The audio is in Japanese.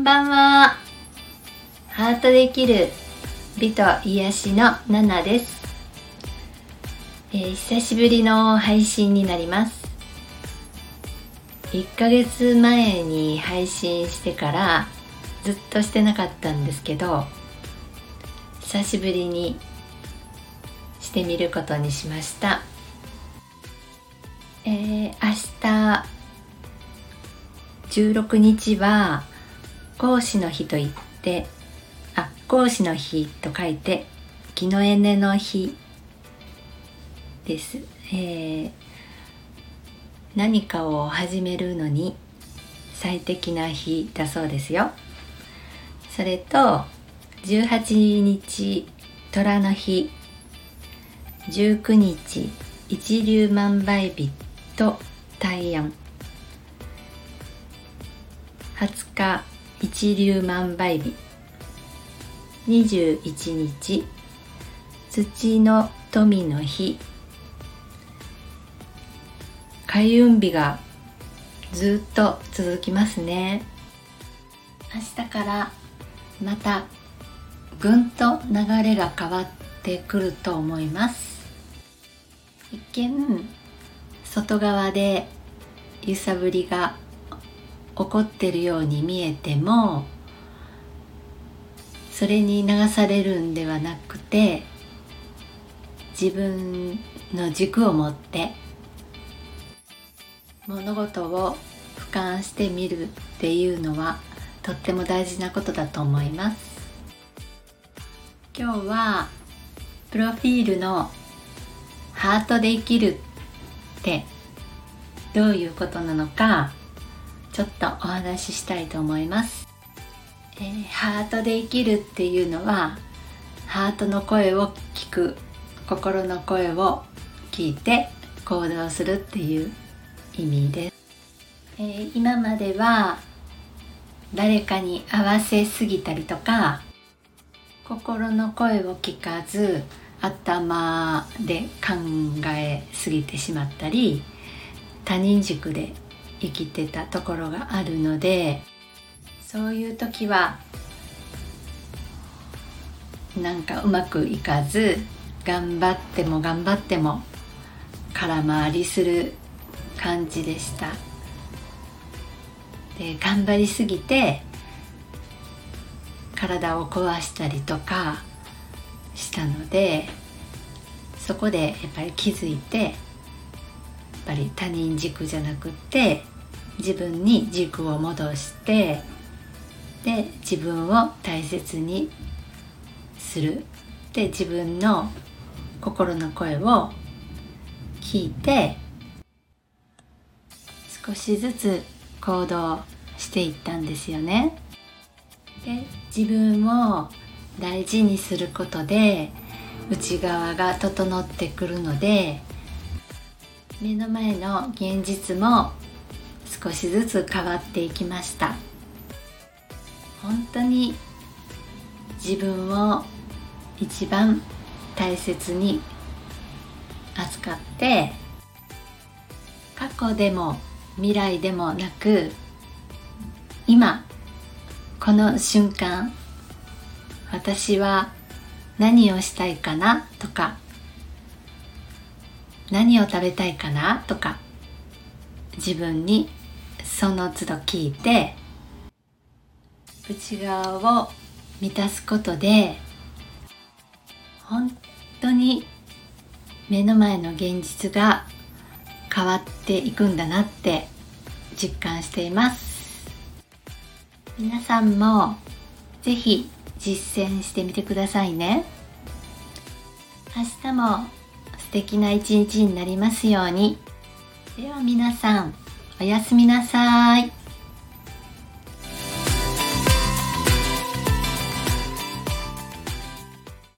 んばんは。ハートできる美と癒しのナナです、えー、久しぶりの配信になります。1ヶ月前に配信してからずっとしてなかったんですけど、久しぶりにしてみることにしました。えー、明日16日は講師の日といってあ講師の日と書いて木のエネの日です、えー、何かを始めるのに最適な日だそうですよ。それと18日虎の日19日一粒万倍日と大安20日一粒万倍日。21日。土の富の日。開運日がずっと続きますね。明日からまたぐんと流れが変わってくると思います。一見外側で揺さぶりが怒ってるように見えてもそれに流されるんではなくて自分の軸を持って物事を俯瞰してみるっていうのはとっても大事なことだと思います。今日はプロフィールの「ハートで生きる」ってどういうことなのかちょっとお話ししたいと思います、えー、ハートで生きるっていうのはハートの声を聞く心の声を聞いて行動するっていう意味です、えー、今までは誰かに合わせすぎたりとか心の声を聞かず頭で考えすぎてしまったり他人軸で生きてたところがあるのでそういう時はなんかうまくいかず頑張っても頑張っても空回りする感じでした。で頑張りすぎて体を壊したりとかしたのでそこでやっぱり気づいてぱり他人軸じゃなくって自分に軸を戻してで自分を大切にするで自分の心の声を聞いて少しずつ行動していったんですよね。で自分を大事にすることで内側が整ってくるので目の前の現実も少しずつ変わっていきました。本当に自分を一番大切に扱って過去でも未来でもなく今この瞬間私は何をしたいかなとか何を食べたいかな？とか自分にその都度聞いて内側を満たすことで本当に目の前の現実が変わっていくんだなって実感しています。皆さんも是非実践してみてくださいね。明日も素敵な一日になりますように。では皆さんおやすみなさい。